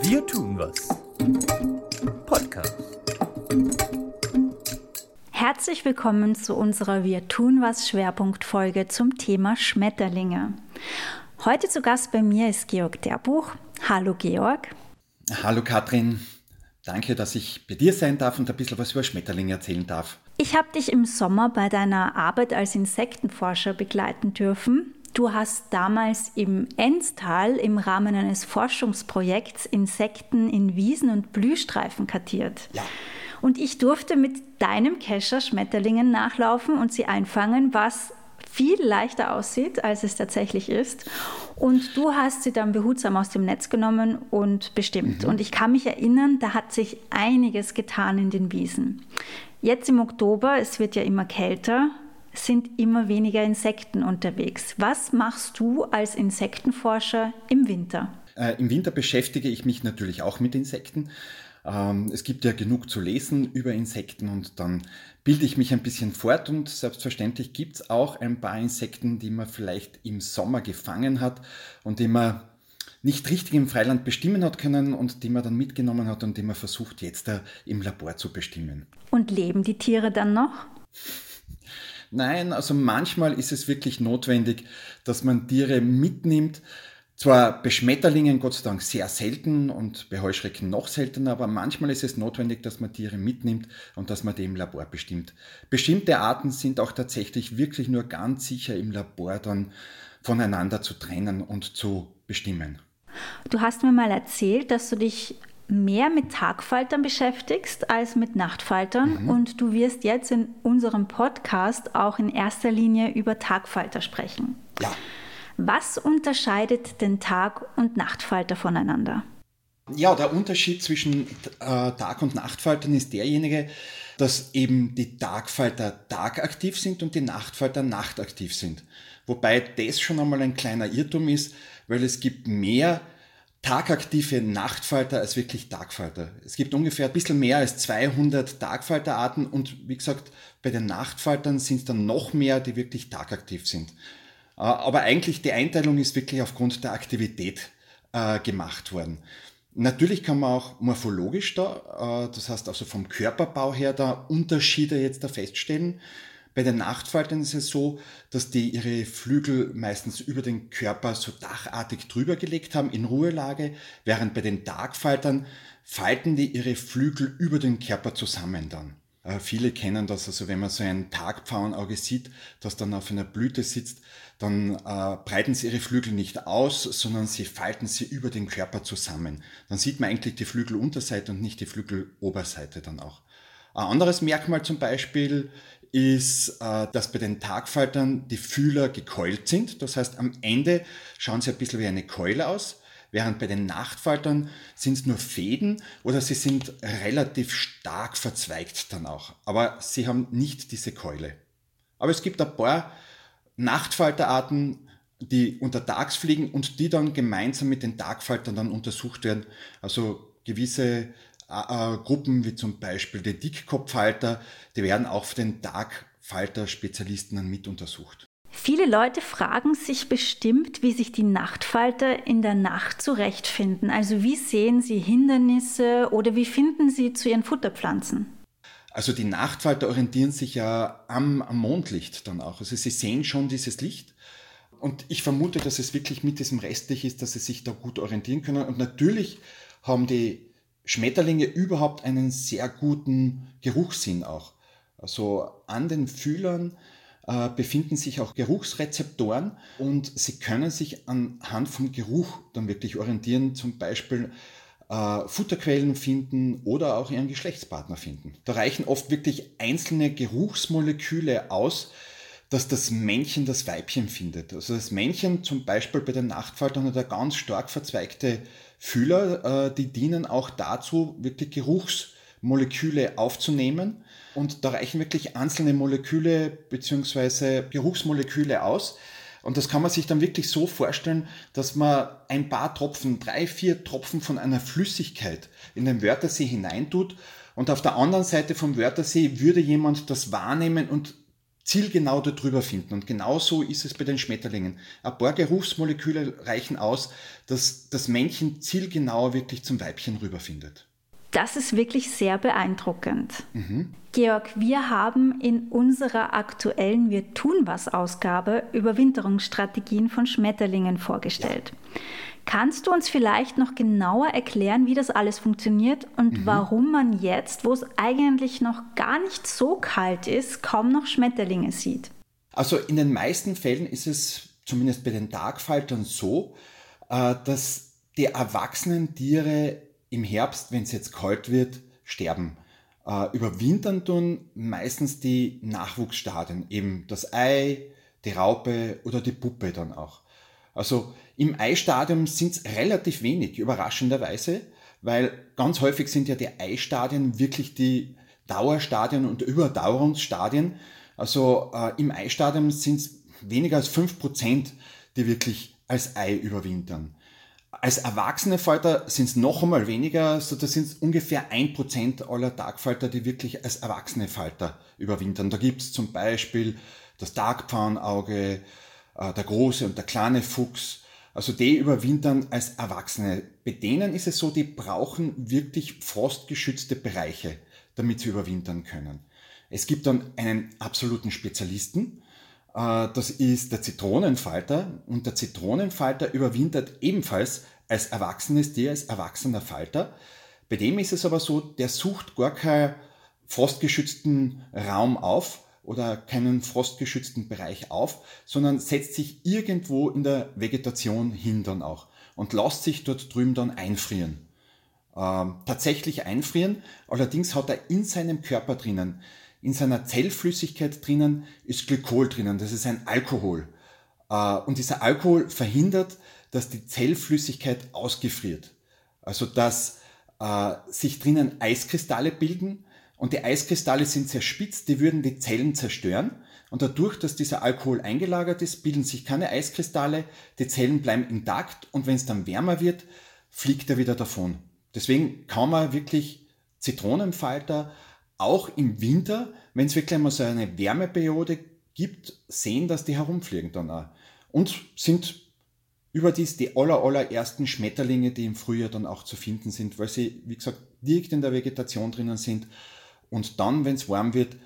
Wir tun was. Podcast. Herzlich willkommen zu unserer Wir tun was Schwerpunktfolge zum Thema Schmetterlinge. Heute zu Gast bei mir ist Georg Derbuch. Hallo Georg. Hallo Katrin. Danke, dass ich bei dir sein darf und ein bisschen was über Schmetterlinge erzählen darf. Ich habe dich im Sommer bei deiner Arbeit als Insektenforscher begleiten dürfen. Du hast damals im Enstal im Rahmen eines Forschungsprojekts Insekten in Wiesen und Blühstreifen kartiert. Ja. Und ich durfte mit deinem Kescher Schmetterlingen nachlaufen und sie einfangen, was viel leichter aussieht, als es tatsächlich ist. Und du hast sie dann behutsam aus dem Netz genommen und bestimmt. Mhm. Und ich kann mich erinnern, da hat sich einiges getan in den Wiesen. Jetzt im Oktober, es wird ja immer kälter, sind immer weniger Insekten unterwegs. Was machst du als Insektenforscher im Winter? Äh, Im Winter beschäftige ich mich natürlich auch mit Insekten. Ähm, es gibt ja genug zu lesen über Insekten und dann bilde ich mich ein bisschen fort und selbstverständlich gibt es auch ein paar Insekten, die man vielleicht im Sommer gefangen hat und die man nicht richtig im Freiland bestimmen hat können und die man dann mitgenommen hat und die man versucht jetzt da im Labor zu bestimmen. Und leben die Tiere dann noch? Nein, also manchmal ist es wirklich notwendig, dass man Tiere mitnimmt, zwar bei Schmetterlingen Gott sei Dank sehr selten und bei Heuschrecken noch seltener, aber manchmal ist es notwendig, dass man Tiere mitnimmt und dass man die im Labor bestimmt. Bestimmte Arten sind auch tatsächlich wirklich nur ganz sicher im Labor dann voneinander zu trennen und zu bestimmen. Du hast mir mal erzählt, dass du dich mehr mit Tagfaltern beschäftigst als mit Nachtfaltern mhm. und du wirst jetzt in unserem Podcast auch in erster Linie über Tagfalter sprechen. Ja. Was unterscheidet den Tag- und Nachtfalter voneinander? Ja, der Unterschied zwischen äh, Tag- und Nachtfaltern ist derjenige, dass eben die Tagfalter tagaktiv sind und die Nachtfalter nachtaktiv sind. Wobei das schon einmal ein kleiner Irrtum ist, weil es gibt mehr tagaktive Nachtfalter als wirklich Tagfalter. Es gibt ungefähr ein bisschen mehr als 200 Tagfalterarten und wie gesagt, bei den Nachtfaltern sind es dann noch mehr, die wirklich tagaktiv sind. Äh, aber eigentlich die Einteilung ist wirklich aufgrund der Aktivität äh, gemacht worden. Natürlich kann man auch morphologisch da, äh, das heißt also vom Körperbau her da Unterschiede jetzt da feststellen. Bei den Nachtfaltern ist es so, dass die ihre Flügel meistens über den Körper so dachartig drüber gelegt haben in Ruhelage, während bei den Tagfaltern falten die ihre Flügel über den Körper zusammen dann. Äh, viele kennen das, also wenn man so ein Tagpfauenauge sieht, das dann auf einer Blüte sitzt, dann äh, breiten sie ihre Flügel nicht aus, sondern sie falten sie über den Körper zusammen. Dann sieht man eigentlich die Flügelunterseite und nicht die Flügeloberseite dann auch. Ein anderes Merkmal zum Beispiel ist, äh, dass bei den Tagfaltern die Fühler gekeult sind. Das heißt, am Ende schauen sie ein bisschen wie eine Keule aus, während bei den Nachtfaltern sind es nur Fäden oder sie sind relativ stark verzweigt dann auch. Aber sie haben nicht diese Keule. Aber es gibt ein paar Nachtfalterarten, die untertags fliegen und die dann gemeinsam mit den Tagfaltern dann untersucht werden. Also gewisse äh, Gruppen wie zum Beispiel die Dickkopffalter, die werden auch für den Tagfalter-Spezialisten dann mit untersucht. Viele Leute fragen sich bestimmt, wie sich die Nachtfalter in der Nacht zurechtfinden. Also wie sehen sie Hindernisse oder wie finden sie zu ihren Futterpflanzen? Also die Nachtfalter orientieren sich ja am, am Mondlicht dann auch. Also sie sehen schon dieses Licht. Und ich vermute, dass es wirklich mit diesem Restlich ist, dass sie sich da gut orientieren können. Und natürlich haben die Schmetterlinge überhaupt einen sehr guten Geruchssinn auch. Also an den Fühlern äh, befinden sich auch Geruchsrezeptoren und sie können sich anhand vom Geruch dann wirklich orientieren, zum Beispiel äh, Futterquellen finden oder auch ihren Geschlechtspartner finden. Da reichen oft wirklich einzelne Geruchsmoleküle aus, dass das Männchen das Weibchen findet. Also das Männchen zum Beispiel bei den Nachtfaltern hat er ganz stark verzweigte Fühler, äh, die dienen auch dazu, wirklich Geruchsmoleküle aufzunehmen. Und da reichen wirklich einzelne Moleküle bzw. Geruchsmoleküle aus. Und das kann man sich dann wirklich so vorstellen, dass man ein paar Tropfen, drei, vier Tropfen von einer Flüssigkeit in den Wörthersee hineintut und auf der anderen Seite vom Wörthersee würde jemand das wahrnehmen und zielgenau darüber finden. Und genauso ist es bei den Schmetterlingen. Ein paar Geruchsmoleküle reichen aus, dass das Männchen zielgenau wirklich zum Weibchen rüberfindet. Das ist wirklich sehr beeindruckend. Mhm. Georg, wir haben in unserer aktuellen Wir tun was Ausgabe Überwinterungsstrategien von Schmetterlingen vorgestellt. Ja. Kannst du uns vielleicht noch genauer erklären, wie das alles funktioniert und mhm. warum man jetzt, wo es eigentlich noch gar nicht so kalt ist, kaum noch Schmetterlinge sieht? Also in den meisten Fällen ist es zumindest bei den Tagfaltern so, äh, dass die erwachsenen Tiere im Herbst, wenn es jetzt kalt wird, sterben. Äh, überwintern tun meistens die Nachwuchsstadien, eben das Ei, die Raupe oder die Puppe dann auch. Also im Eistadium sind es relativ wenig, überraschenderweise, weil ganz häufig sind ja die Eistadien wirklich die Dauerstadien und Überdauerungsstadien. Also äh, im Eistadium sind es weniger als 5%, die wirklich als Ei überwintern. Als erwachsene Falter sind es noch einmal weniger, so das sind ungefähr 1% aller Tagfalter, die wirklich als erwachsene Falter überwintern. Da gibt es zum Beispiel das Tagpfauenauge, äh, der große und der kleine Fuchs, also die überwintern als Erwachsene. Bei denen ist es so, die brauchen wirklich frostgeschützte Bereiche, damit sie überwintern können. Es gibt dann einen absoluten Spezialisten, äh, das ist der Zitronenfalter und der Zitronenfalter überwintert ebenfalls als erwachsenes Tier, als erwachsener Falter. Bei dem ist es aber so, der sucht gar keinen frostgeschützten Raum auf, oder keinen frostgeschützten Bereich auf, sondern setzt sich irgendwo in der Vegetation hin dann auch und lässt sich dort drüben dann einfrieren. Ähm, tatsächlich einfrieren, allerdings hat er in seinem Körper drinnen, in seiner Zellflüssigkeit drinnen ist Glykol drinnen, das ist ein Alkohol. Äh, und dieser Alkohol verhindert, dass die Zellflüssigkeit ausgefriert. Also dass äh, sich drinnen Eiskristalle bilden, und die Eiskristalle sind sehr spitz, die würden die Zellen zerstören. Und dadurch, dass dieser Alkohol eingelagert ist, bilden sich keine Eiskristalle, die Zellen bleiben intakt und wenn es dann wärmer wird, fliegt er wieder davon. Deswegen kann man wirklich Zitronenfalter auch im Winter, wenn es wirklich einmal so eine Wärmeperiode gibt, sehen, dass die herumfliegen dann auch. Und sind überdies die aller, allerersten Schmetterlinge, die im Frühjahr dann auch zu finden sind, weil sie, wie gesagt, direkt in der Vegetation drinnen sind und dann, wenn es warm wird,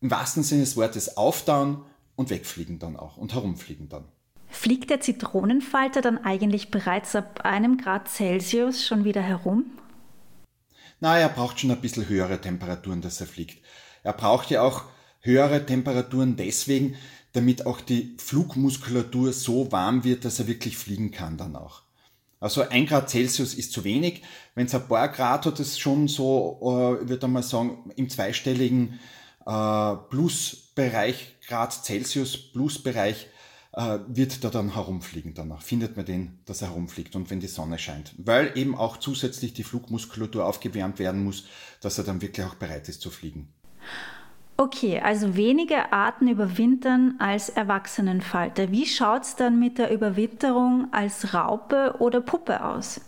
im wahrsten Sinne des Wortes auftauen und wegfliegen dann auch und herumfliegen dann. Fliegt der Zitronenfalter dann eigentlich bereits ab einem Grad Celsius schon wieder herum? Na, er braucht schon ein bisschen höhere Temperaturen, dass er fliegt. Er braucht ja auch höhere Temperaturen deswegen, damit auch die Flugmuskulatur so warm wird, dass er wirklich fliegen kann dann auch. Also ein Grad Celsius ist zu wenig. Wenn es ein paar Grad hat, ist schon so, äh, ich würde mal sagen, im zweistelligen äh, Plusbereich, Grad Celsius Plusbereich, äh, wird da dann herumfliegen danach. Findet man den, dass er herumfliegt und wenn die Sonne scheint. Weil eben auch zusätzlich die Flugmuskulatur aufgewärmt werden muss, dass er dann wirklich auch bereit ist zu fliegen. Okay, also weniger Arten überwintern als Erwachsenenfalter. Wie schaut es dann mit der Überwinterung als Raupe oder Puppe aus?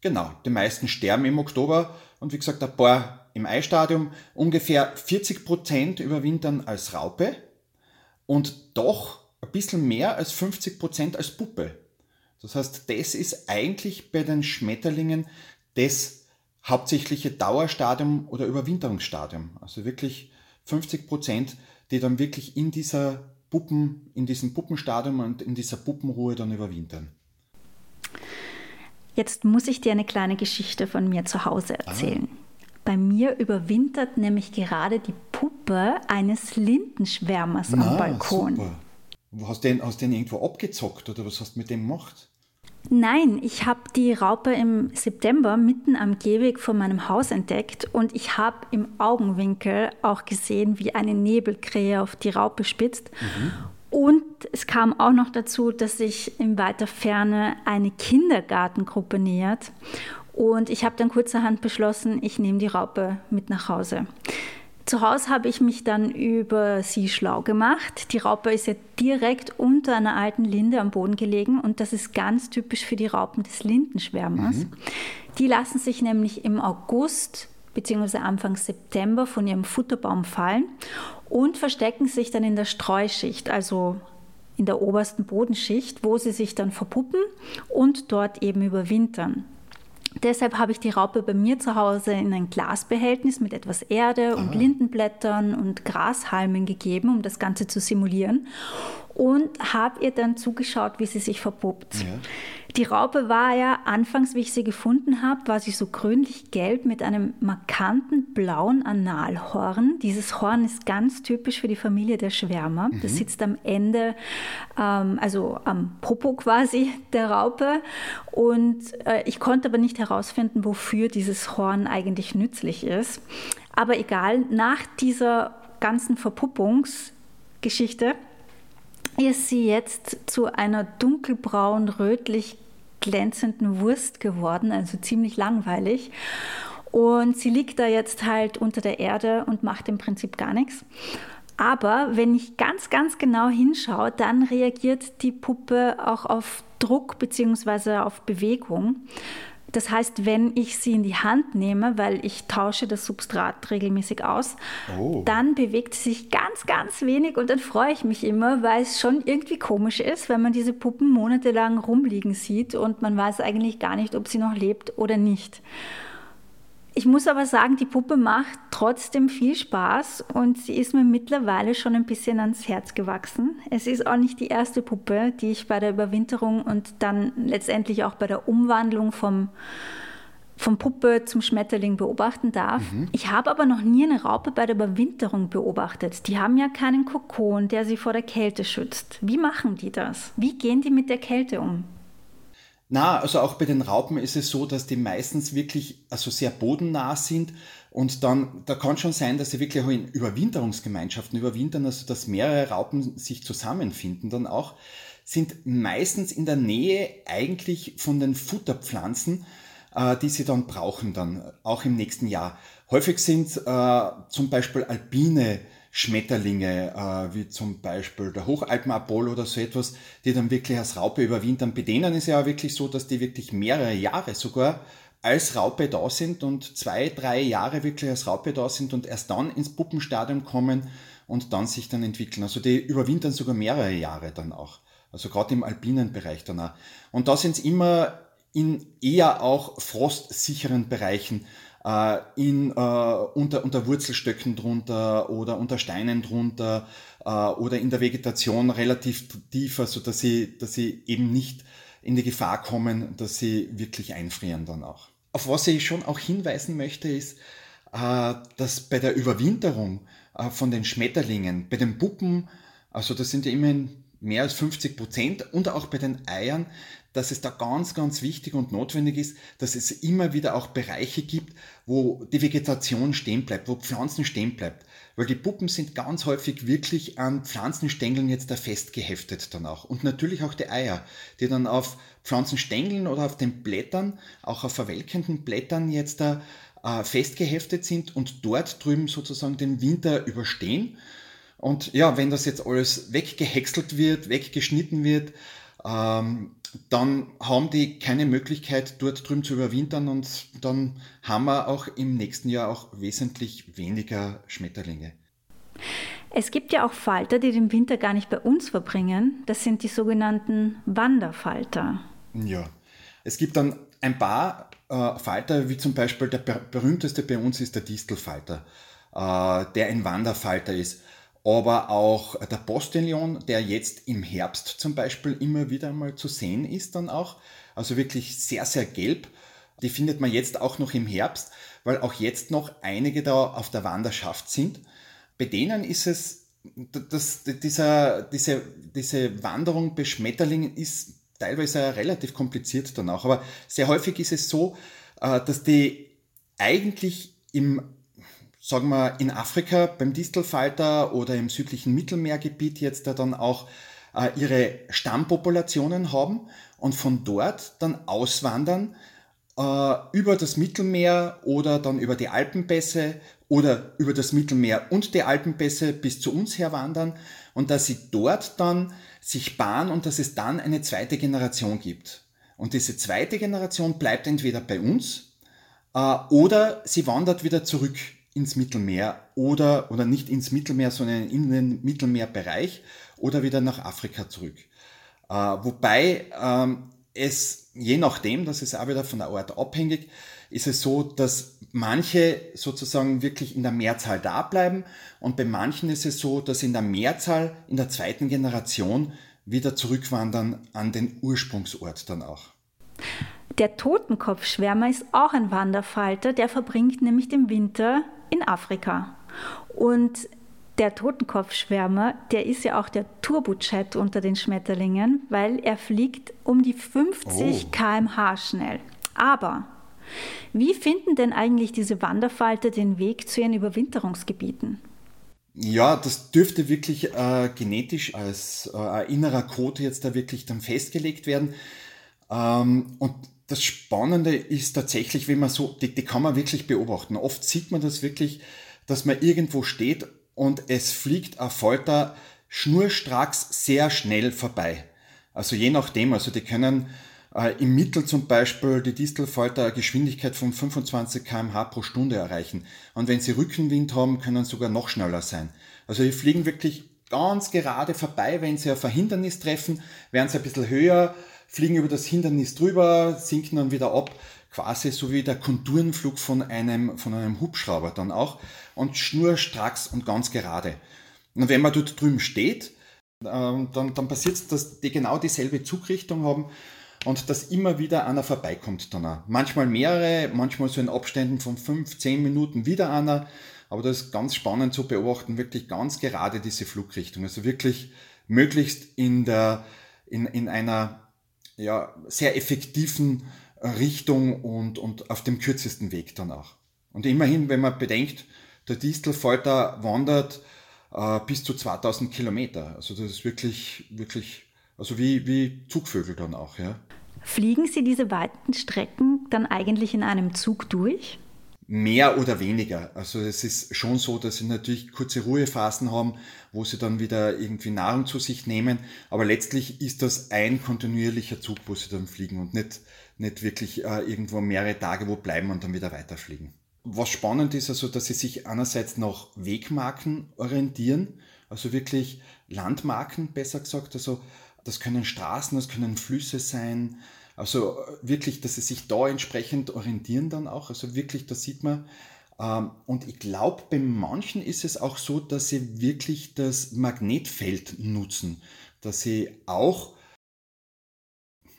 Genau, die meisten sterben im Oktober und wie gesagt, ein paar im Eistadium. Ungefähr 40 Prozent überwintern als Raupe und doch ein bisschen mehr als 50 Prozent als Puppe. Das heißt, das ist eigentlich bei den Schmetterlingen das hauptsächliche Dauerstadium oder Überwinterungsstadium. Also wirklich 50 Prozent, die dann wirklich in dieser Puppen, in diesem Puppenstadium und in dieser Puppenruhe dann überwintern. Jetzt muss ich dir eine kleine Geschichte von mir zu Hause ah. erzählen. Ah. Bei mir überwintert nämlich gerade die Puppe eines Lindenschwärmers Na, am Balkon. Super. Hast du den, hast den irgendwo abgezockt oder was hast du mit dem gemacht? Nein, ich habe die Raupe im September mitten am Gehweg vor meinem Haus entdeckt und ich habe im Augenwinkel auch gesehen, wie eine Nebelkrähe auf die Raupe spitzt. Mhm. Und es kam auch noch dazu, dass sich in weiter Ferne eine Kindergartengruppe nähert. Und ich habe dann kurzerhand beschlossen, ich nehme die Raupe mit nach Hause. Zu Hause habe ich mich dann über sie schlau gemacht. Die Raupe ist ja direkt unter einer alten Linde am Boden gelegen und das ist ganz typisch für die Raupen des Lindenschwärmers. Mhm. Die lassen sich nämlich im August bzw. Anfang September von ihrem Futterbaum fallen und verstecken sich dann in der Streuschicht, also in der obersten Bodenschicht, wo sie sich dann verpuppen und dort eben überwintern. Deshalb habe ich die Raupe bei mir zu Hause in ein Glasbehältnis mit etwas Erde und Lindenblättern und Grashalmen gegeben, um das Ganze zu simulieren. Und habe ihr dann zugeschaut, wie sie sich verpuppt. Ja. Die Raupe war ja anfangs, wie ich sie gefunden habe, war sie so grünlich-gelb mit einem markanten blauen Analhorn. Dieses Horn ist ganz typisch für die Familie der Schwärmer. Mhm. Das sitzt am Ende, ähm, also am Popo quasi der Raupe. Und äh, ich konnte aber nicht herausfinden, wofür dieses Horn eigentlich nützlich ist. Aber egal, nach dieser ganzen Verpuppungsgeschichte ist sie jetzt zu einer dunkelbraun, rötlich glänzenden Wurst geworden, also ziemlich langweilig. Und sie liegt da jetzt halt unter der Erde und macht im Prinzip gar nichts. Aber wenn ich ganz, ganz genau hinschaue, dann reagiert die Puppe auch auf Druck bzw. auf Bewegung. Das heißt, wenn ich sie in die Hand nehme, weil ich tausche das Substrat regelmäßig aus, oh. dann bewegt sie sich ganz, ganz wenig und dann freue ich mich immer, weil es schon irgendwie komisch ist, wenn man diese Puppen monatelang rumliegen sieht und man weiß eigentlich gar nicht, ob sie noch lebt oder nicht. Ich muss aber sagen, die Puppe macht trotzdem viel Spaß und sie ist mir mittlerweile schon ein bisschen ans Herz gewachsen. Es ist auch nicht die erste Puppe, die ich bei der Überwinterung und dann letztendlich auch bei der Umwandlung vom, vom Puppe zum Schmetterling beobachten darf. Mhm. Ich habe aber noch nie eine Raupe bei der Überwinterung beobachtet. Die haben ja keinen Kokon, der sie vor der Kälte schützt. Wie machen die das? Wie gehen die mit der Kälte um? Na, also auch bei den Raupen ist es so, dass die meistens wirklich also sehr bodennah sind und dann, da kann schon sein, dass sie wirklich auch in Überwinterungsgemeinschaften überwintern, also dass mehrere Raupen sich zusammenfinden dann auch, sind meistens in der Nähe eigentlich von den Futterpflanzen, äh, die sie dann brauchen dann, auch im nächsten Jahr. Häufig sind äh, zum Beispiel alpine Schmetterlinge, äh, wie zum Beispiel der Hochalpenapol oder so etwas, die dann wirklich als Raupe überwintern. Bei denen ist ja wirklich so, dass die wirklich mehrere Jahre sogar als Raupe da sind und zwei, drei Jahre wirklich als Raupe da sind und erst dann ins Puppenstadium kommen und dann sich dann entwickeln. Also die überwintern sogar mehrere Jahre dann auch. Also gerade im alpinen Bereich dann auch. Und da sind es immer in eher auch frostsicheren Bereichen äh, in, äh, unter, unter Wurzelstöcken drunter oder unter Steinen drunter äh, oder in der Vegetation relativ tiefer, so dass sie, dass sie eben nicht in die Gefahr kommen, dass sie wirklich einfrieren dann auch. Auf was ich schon auch hinweisen möchte, ist, äh, dass bei der Überwinterung äh, von den Schmetterlingen, bei den Puppen, also das sind ja immerhin mehr als 50 Prozent und auch bei den Eiern, dass es da ganz, ganz wichtig und notwendig ist, dass es immer wieder auch Bereiche gibt, wo die Vegetation stehen bleibt, wo Pflanzen stehen bleibt. Weil die Puppen sind ganz häufig wirklich an Pflanzenstängeln jetzt da festgeheftet dann auch. Und natürlich auch die Eier, die dann auf Pflanzenstängeln oder auf den Blättern, auch auf verwelkenden Blättern jetzt da äh, festgeheftet sind und dort drüben sozusagen den Winter überstehen. Und ja, wenn das jetzt alles weggehäckselt wird, weggeschnitten wird, ähm, dann haben die keine Möglichkeit, dort drüben zu überwintern und dann haben wir auch im nächsten Jahr auch wesentlich weniger Schmetterlinge. Es gibt ja auch Falter, die den Winter gar nicht bei uns verbringen. Das sind die sogenannten Wanderfalter. Ja, es gibt dann ein paar äh, Falter, wie zum Beispiel der berühmteste bei uns ist der Distelfalter, äh, der ein Wanderfalter ist aber auch der Postillon, der jetzt im Herbst zum Beispiel immer wieder mal zu sehen ist dann auch. Also wirklich sehr, sehr gelb. Die findet man jetzt auch noch im Herbst, weil auch jetzt noch einige da auf der Wanderschaft sind. Bei denen ist es, das, dieser, diese, diese Wanderung bei Schmetterlingen ist teilweise relativ kompliziert dann auch. Aber sehr häufig ist es so, äh, dass die eigentlich im sagen wir, in Afrika beim Distelfalter oder im südlichen Mittelmeergebiet jetzt da dann auch äh, ihre Stammpopulationen haben und von dort dann auswandern äh, über das Mittelmeer oder dann über die Alpenpässe oder über das Mittelmeer und die Alpenpässe bis zu uns herwandern und dass sie dort dann sich bahnen und dass es dann eine zweite Generation gibt. Und diese zweite Generation bleibt entweder bei uns Äh, oder sie wandert wieder zurück ins Mittelmeer oder, oder nicht ins Mittelmeer, sondern in den Mittelmeerbereich oder wieder nach Afrika zurück. Äh, wobei ähm, es, je nachdem, das ist auch wieder von der Art abhängig, ist es so, dass manche sozusagen wirklich in der Mehrzahl da bleiben und bei manchen ist es so, dass in der Mehrzahl in der zweiten Generation wieder zurückwandern an den Ursprungsort dann auch. Der Totenkopfschwärmer ist auch ein Wanderfalter, der verbringt nämlich den Winter in Afrika. Und der Totenkopfschwärmer, der ist ja auch der Turbojet unter den Schmetterlingen, weil er fliegt um die 50 oh. km/h schnell. Aber wie finden denn eigentlich diese Wanderfalter den Weg zu ihren Überwinterungsgebieten? Ja, das dürfte wirklich äh, genetisch als äh, innerer Code jetzt da wirklich dann festgelegt werden. Ähm, und das Spannende ist tatsächlich, wenn man so, die, die kann man wirklich beobachten. Oft sieht man das wirklich, dass man irgendwo steht und es fliegt ein Falter schnurstracks sehr schnell vorbei. Also je nachdem, also die können äh, im Mittel zum Beispiel die Distelfalter eine Geschwindigkeit von 25 km/h pro Stunde erreichen. Und wenn sie Rückenwind haben, können sogar noch schneller sein. Also die fliegen wirklich ganz gerade vorbei. Wenn sie ein Verhindernis treffen, werden sie ein bisschen höher, fliegen über das Hindernis drüber, sinken dann wieder ab. Quasi so wie der Konturenflug von einem, von einem Hubschrauber dann auch. Und schnurstracks und ganz gerade. Und wenn man dort drüben steht, ähm, dann, dann passiert es, dass die genau dieselbe Zugrichtung haben und dass immer wieder einer vorbeikommt dann auch. Manchmal mehrere, manchmal so in Abständen von fünf, zehn Minuten wieder einer. Aber das ist ganz spannend zu beobachten, wirklich ganz gerade diese Flugrichtung. Also wirklich möglichst in der, in, in einer, ja, sehr effektiven Richtung und, und auf dem kürzesten Weg dann auch. Und immerhin, wenn man bedenkt, der Distelfalter wandert äh, bis zu 2000 Kilometer. Also das ist wirklich, wirklich also wie, wie Zugvögel dann auch, ja. Fliegen Sie diese weiten Strecken dann eigentlich in einem Zug durch? Mehr oder weniger. Also es ist schon so, dass sie natürlich kurze Ruhephasen haben, wo sie dann wieder irgendwie Nahrung zu sich nehmen. Aber letztlich ist das ein kontinuierlicher Zug, wo sie dann fliegen und nicht, nicht wirklich äh, irgendwo mehrere Tage wo bleiben und dann wieder weiterfliegen. Was spannend ist also, dass sie sich einerseits nach Wegmarken orientieren, also wirklich Landmarken besser gesagt, also das können Straßen, das können Flüsse sein. Also äh, wirklich, dass sie sich da entsprechend orientieren dann auch. Also wirklich, da sieht man. Ähm, und ich glaube, bei manchen ist es auch so, dass sie wirklich das Magnetfeld nutzen. Dass sie auch,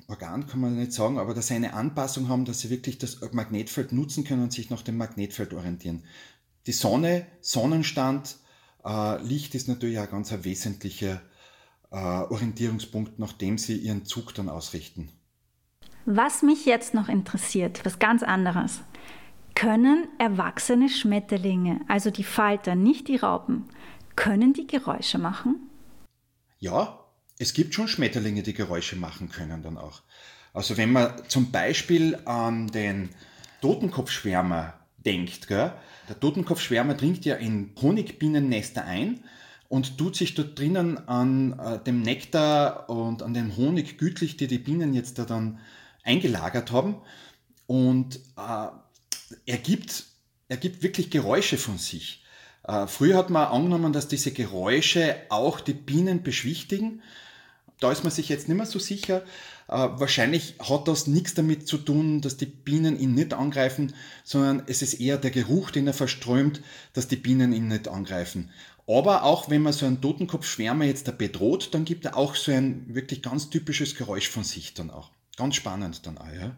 Organ kann man nicht sagen, aber dass sie eine Anpassung haben, dass sie wirklich das Magnetfeld nutzen können und sich nach dem Magnetfeld orientieren. Die Sonne, Sonnenstand, äh, Licht ist natürlich auch ganz ein wesentlicher äh, Orientierungspunkt, nach dem sie ihren Zug dann ausrichten. Was mich jetzt noch interessiert, was ganz anderes. Können erwachsene Schmetterlinge, also die Falter, nicht die Raupen, können die Geräusche machen? Ja, es gibt schon Schmetterlinge, die Geräusche machen können dann auch. Also wenn man zum Beispiel an den Totenkopfschwärmer denkt, gell? der Totenkopfschwärmer dringt ja in Honigbienennester ein und tut sich dort drinnen an äh, dem Nektar und an dem Honig gütlich, die die Bienen jetzt da dann eingelagert haben. Und äh, er, gibt, er gibt wirklich Geräusche von sich. Äh, früher hat man angenommen, dass diese Geräusche auch die Bienen beschwichtigen. Da ist man sich jetzt nicht mehr so sicher. Äh, wahrscheinlich hat das nichts damit zu tun, dass die Bienen ihn nicht angreifen, sondern es ist eher der Geruch, den er verströmt, dass die Bienen ihn nicht angreifen. Aber auch wenn man so einen Totenkopfschwärmer jetzt da bedroht, dann gibt er auch so ein wirklich ganz typisches Geräusch von sich dann auch. Ganz spannend dann auch, ja.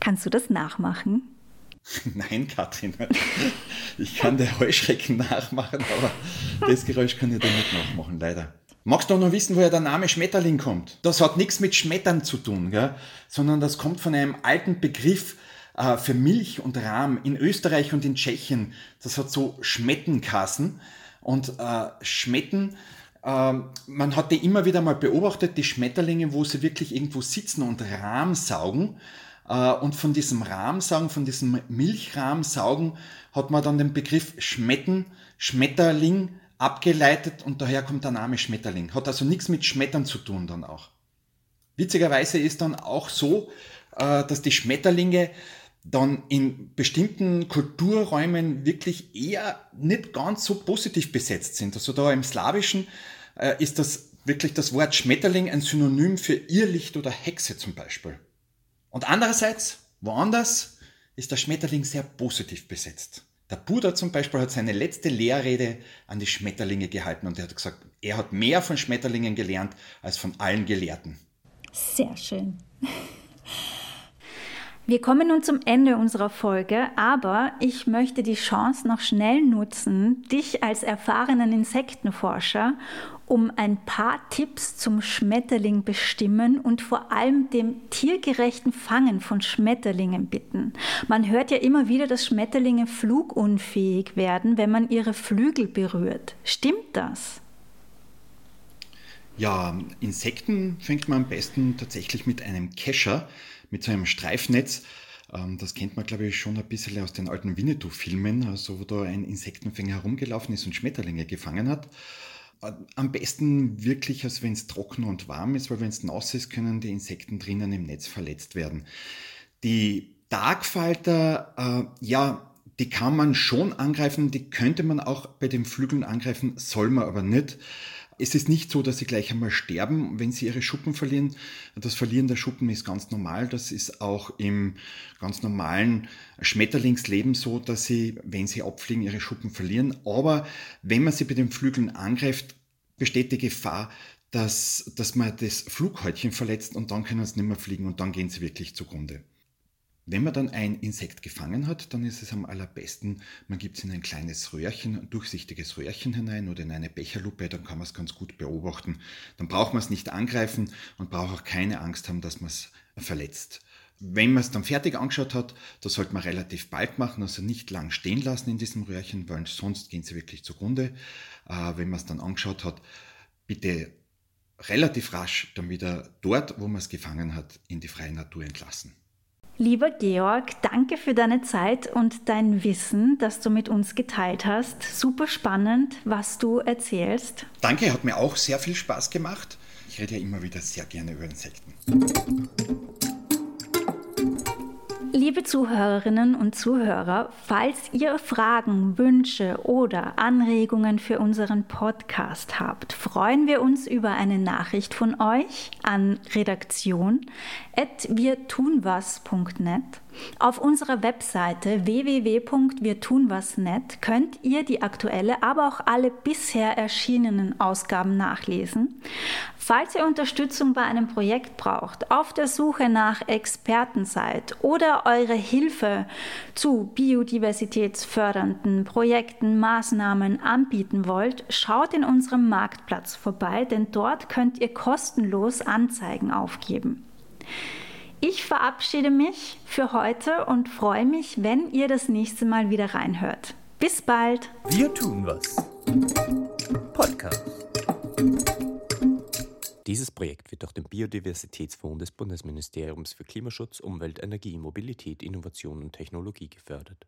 Kannst du das nachmachen? Nein, Katrin. Ich kann der Heuschrecken nachmachen, aber das Geräusch kann ich dir nicht nachmachen, leider. Magst du auch noch wissen, woher der Name Schmetterling kommt? Das hat nichts mit Schmettern zu tun, gell? sondern das kommt von einem alten Begriff äh, für Milch und Rahm in Österreich und in Tschechien. Das hat so Schmettenkassen. Und äh, Schmetten, man hat die immer wieder mal beobachtet, die Schmetterlinge, wo sie wirklich irgendwo sitzen und Rahm saugen. Äh, und von diesem Rahmsaugen, von diesem Milchrahmsaugen, hat man dann den Begriff Schmetten, Schmetterling abgeleitet und daher kommt der Name Schmetterling. Hat also nichts mit Schmettern zu tun dann auch. Witzigerweise ist dann auch so, äh, dass die Schmetterlinge dann in bestimmten Kulturräumen wirklich eher nicht ganz so positiv besetzt sind. Also da im Slawischen äh, ist das wirklich das Wort Schmetterling ein Synonym für Irrlicht oder Hexe zum Beispiel. Und andererseits, woanders, ist der Schmetterling sehr positiv besetzt. Der Buddha zum Beispiel hat seine letzte Lehrrede an die Schmetterlinge gehalten und er hat gesagt, er hat mehr von Schmetterlingen gelernt als von allen Gelehrten. Sehr schön. Wir kommen nun zum Ende unserer Folge, aber ich möchte die Chance noch schnell nutzen, dich als erfahrenen Insektenforscher um ein paar Tipps zum Schmetterling bestimmen und vor allem dem tiergerechten Fangen von Schmetterlingen bitten. Man hört ja immer wieder, dass Schmetterlinge flugunfähig werden, wenn man ihre Flügel berührt. Stimmt das? Ja, Insekten fängt man am besten tatsächlich mit einem Kescher mit so einem Streifnetz. Ähm, das kennt man, glaube ich, schon ein bisschen aus den alten Winnetou-Filmen, also wo da ein Insektenfänger herumgelaufen ist und Schmetterlinge gefangen hat. Äh, am besten wirklich, als wenn es trocken und warm ist, weil wenn es nass ist, können die Insekten drinnen im Netz verletzt werden. Die Tagfalter, äh, ja, die kann man schon angreifen, die könnte man auch bei den Flügeln angreifen, soll man aber nicht. Es ist nicht so, dass sie gleich einmal sterben, wenn sie ihre Schuppen verlieren. Das Verlieren der Schuppen ist ganz normal. Das ist auch im ganz normalen Schmetterlingsleben so, dass sie, wenn sie abfliegen, ihre Schuppen verlieren. Aber wenn man sie bei den Flügeln angreift, besteht die Gefahr, dass, dass man das Flughäutchen verletzt und dann können sie nicht mehr fliegen und dann gehen sie wirklich zugrunde. Wenn man dann ein Insekt gefangen hat, dann ist es am allerbesten, man gibt es in ein kleines Röhrchen, ein durchsichtiges Röhrchen hinein oder in eine Becherlupe, dann kann man es ganz gut beobachten. Dann braucht man es nicht angreifen und braucht auch keine Angst haben, dass man es verletzt. Wenn man es dann fertig angeschaut hat, das sollte man relativ bald machen, also nicht lang stehen lassen in diesem Röhrchen, weil sonst gehen sie wirklich zugrunde. Äh, wenn man es dann angeschaut hat, bitte relativ rasch dann wieder dort, wo man es gefangen hat, in die freie Natur entlassen. Lieber Georg, danke für deine Zeit und dein Wissen, das du mit uns geteilt hast. Super spannend, was du erzählst. Danke, hat mir auch sehr viel Spaß gemacht. Ich rede ja immer wieder sehr gerne über Insekten. Liebe Zuhörerinnen und Zuhörer, falls ihr Fragen, Wünsche oder Anregungen für unseren Podcast habt, freuen wir uns über eine Nachricht von euch an redaktion@wirtunwas.net. Auf unserer Webseite www.wirtunwas.net könnt ihr die aktuelle, aber auch alle bisher erschienenen Ausgaben nachlesen. Falls ihr Unterstützung bei einem Projekt braucht, auf der Suche nach Experten seid oder eure Hilfe zu biodiversitätsfördernden Projekten, Maßnahmen anbieten wollt, schaut in unserem Marktplatz vorbei, denn dort könnt ihr kostenlos Anzeigen aufgeben. Ich verabschiede mich für heute und freue mich, wenn ihr das nächste Mal wieder reinhört. Bis bald. Wir tun was. Podcast. Dieses Projekt wird durch den Biodiversitätsfonds des Bundesministeriums für Klimaschutz, Umwelt, Energie, Mobilität, Innovation und Technologie gefördert.